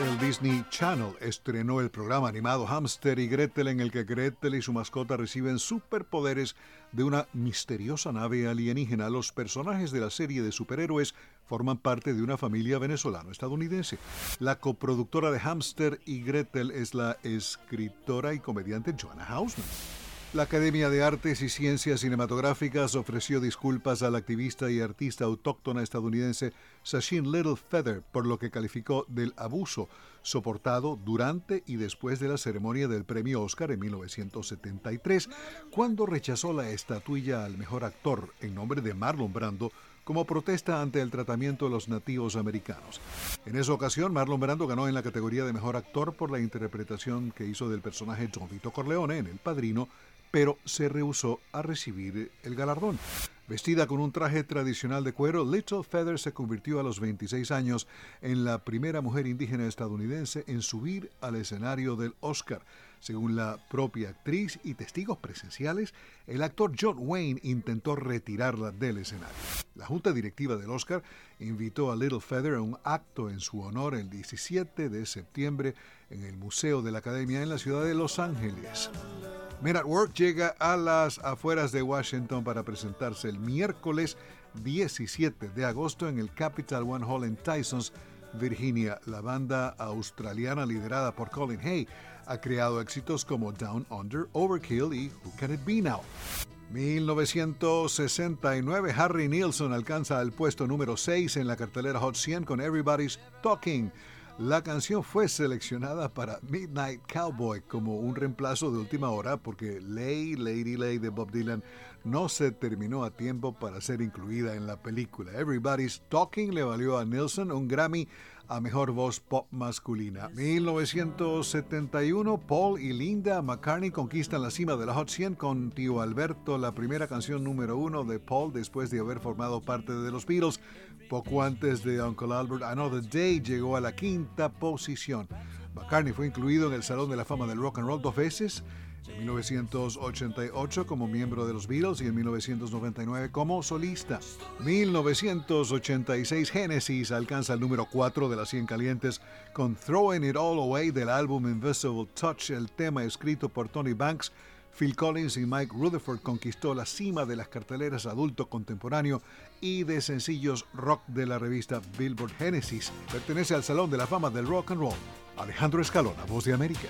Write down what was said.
El Disney Channel estrenó el programa animado Hamster y Gretel en el que Gretel y su mascota reciben superpoderes de una misteriosa nave alienígena. Los personajes de la serie de superhéroes forman parte de una familia venezolano-estadounidense. La coproductora de Hamster y Gretel es la escritora y comediante Joanna Hausman. La Academia de Artes y Ciencias Cinematográficas ofreció disculpas al activista y artista autóctona estadounidense Sachin Little Feather por lo que calificó del abuso soportado durante y después de la ceremonia del premio Oscar en 1973, cuando rechazó la estatuilla al mejor actor en nombre de Marlon Brando como protesta ante el tratamiento de los nativos americanos. En esa ocasión, Marlon Brando ganó en la categoría de mejor actor por la interpretación que hizo del personaje John Vito Corleone en El Padrino pero se rehusó a recibir el galardón. Vestida con un traje tradicional de cuero, Little Feather se convirtió a los 26 años en la primera mujer indígena estadounidense en subir al escenario del Oscar. Según la propia actriz y testigos presenciales, el actor John Wayne intentó retirarla del escenario. La junta directiva del Oscar invitó a Little Feather a un acto en su honor el 17 de septiembre en el Museo de la Academia en la ciudad de Los Ángeles. Men at Work llega a las afueras de Washington para presentarse el miércoles 17 de agosto en el Capital One Hall en Tysons, Virginia. La banda australiana liderada por Colin Hay ha creado éxitos como Down Under, Overkill y Who Can It Be Now. 1969, Harry Nilsson alcanza el puesto número 6 en la cartelera Hot 100 con Everybody's Talking. La canción fue seleccionada para Midnight Cowboy como un reemplazo de última hora porque Lay, Lady Lay de Bob Dylan no se terminó a tiempo para ser incluida en la película. Everybody's Talking le valió a Nilsson un Grammy a Mejor Voz Pop Masculina. 1971, Paul y Linda McCartney conquistan la cima de la Hot 100 con Tío Alberto, la primera canción número uno de Paul después de haber formado parte de los Beatles. Poco antes de Uncle Albert, Another Day llegó a la quinta posición. McCartney fue incluido en el Salón de la Fama del Rock and Roll dos veces en 1988 como miembro de los Beatles y en 1999 como solista. 1986 Genesis alcanza el número 4 de las 100 calientes con Throwing It All Away del álbum Invisible Touch, el tema escrito por Tony Banks. Phil Collins y Mike Rutherford conquistó la cima de las carteleras adulto contemporáneo y de sencillos rock de la revista Billboard Genesis. Pertenece al Salón de la Fama del Rock and Roll. Alejandro Escalona, Voz de América.